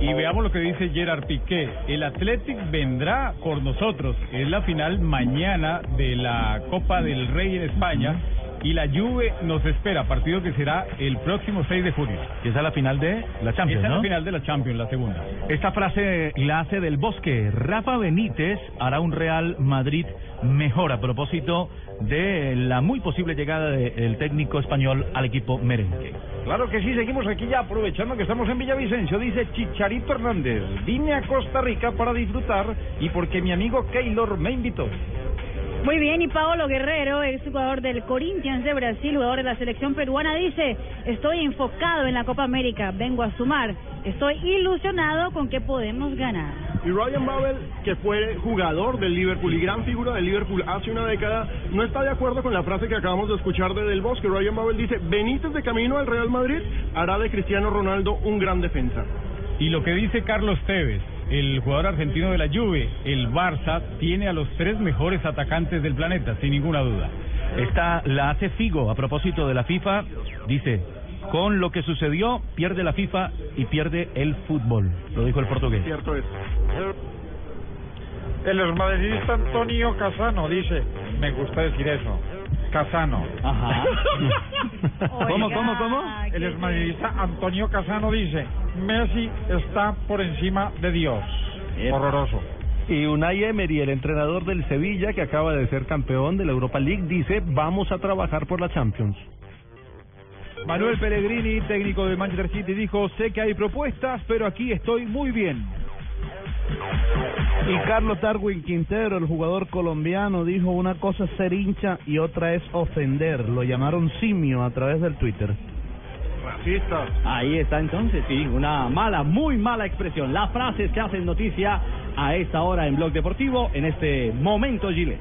Y veamos lo que dice Gerard Piqué. El Athletic vendrá por nosotros. Es la final mañana de la Copa del Rey en España. Y la Juve nos espera, partido que será el próximo 6 de junio. Esa es la final de la Champions, Esa es ¿no? la final de la Champions, la segunda. Esta frase la hace del Bosque. Rafa Benítez hará un Real Madrid mejor a propósito de la muy posible llegada del técnico español al equipo merengue. Claro que sí, seguimos aquí ya aprovechando que estamos en Villavicencio, dice Chicharito Hernández. Vine a Costa Rica para disfrutar y porque mi amigo Keylor me invitó. Muy bien, y Paolo Guerrero, ex jugador del Corinthians de Brasil, jugador de la selección peruana, dice, estoy enfocado en la Copa América, vengo a sumar, estoy ilusionado con que podemos ganar. Y Ryan Babel, que fue jugador del Liverpool y gran figura del Liverpool hace una década, no está de acuerdo con la frase que acabamos de escuchar de Del Bosque. Ryan Babel dice, Benítez de camino al Real Madrid hará de Cristiano Ronaldo un gran defensa. Y lo que dice Carlos Tevez, el jugador argentino de la Juve, el Barça tiene a los tres mejores atacantes del planeta, sin ninguna duda. Esta la hace Figo a propósito de la FIFA. Dice, con lo que sucedió, pierde la FIFA y pierde el fútbol. Lo dijo el portugués. Cierto es. El madridista Antonio Casano dice, me gusta decir eso, Casano. Ajá. ¿Cómo, cómo, cómo? El exmadridista Antonio Casano dice, Messi está por encima de Dios. Horroroso. Y Unai Emery, el entrenador del Sevilla, que acaba de ser campeón de la Europa League, dice, vamos a trabajar por la Champions. Manuel Pellegrini, técnico del Manchester City, dijo, sé que hay propuestas, pero aquí estoy muy bien. Y Carlos Darwin Quintero, el jugador colombiano, dijo una cosa es ser hincha y otra es ofender. Lo llamaron simio a través del Twitter. Racista. Ahí está entonces, sí, una mala, muy mala expresión. Las frases que hacen noticia a esta hora en Blog Deportivo, en este momento Gile.